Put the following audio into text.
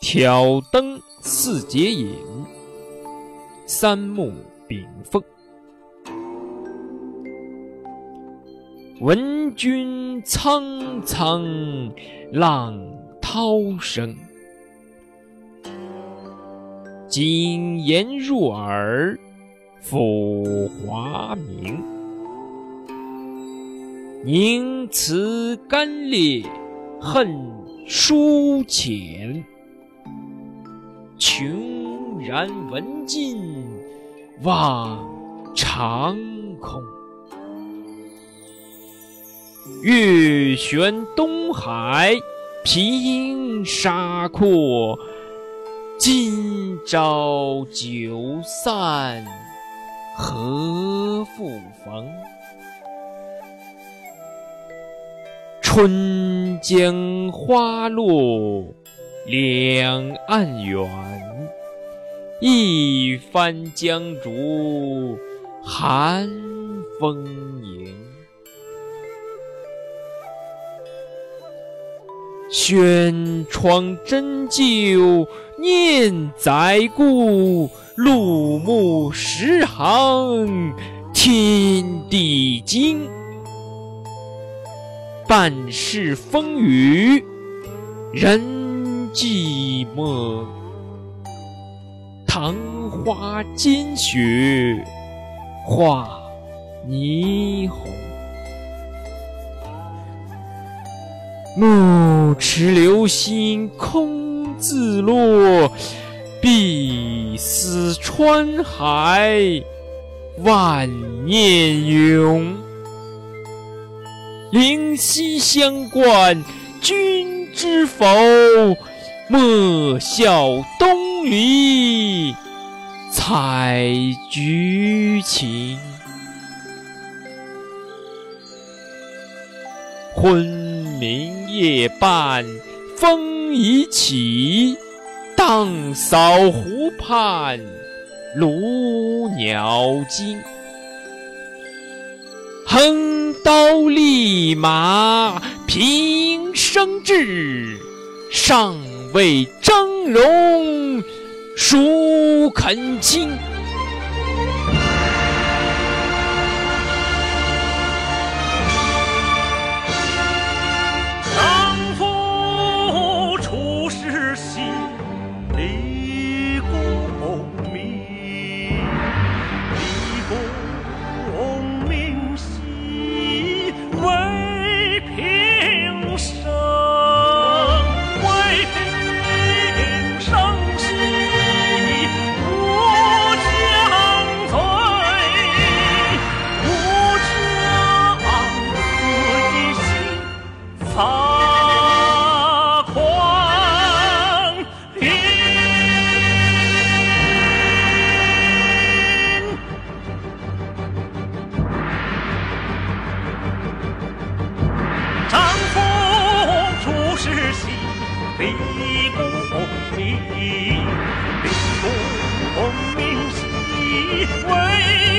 挑灯四节影，三木炳凤。闻君苍苍浪涛声，金言入耳抚华明。宁辞干裂恨书浅，穷然闻尽望长空。月悬东海平沙阔，今朝酒散何复逢？春江花落两岸远，一帆江竹寒风迎。轩窗真旧念载顾，入木十行天地经。半世风雨人寂寞，昙花间雪化霓虹。暮池流星空自落，碧丝穿海万念涌。灵犀相关君知否？莫笑东篱采菊情。昏明夜半风已起，荡扫湖畔鸬鸟惊。横刀立马平生志，尚未峥嵘孰肯倾？立功名，立功名兮为。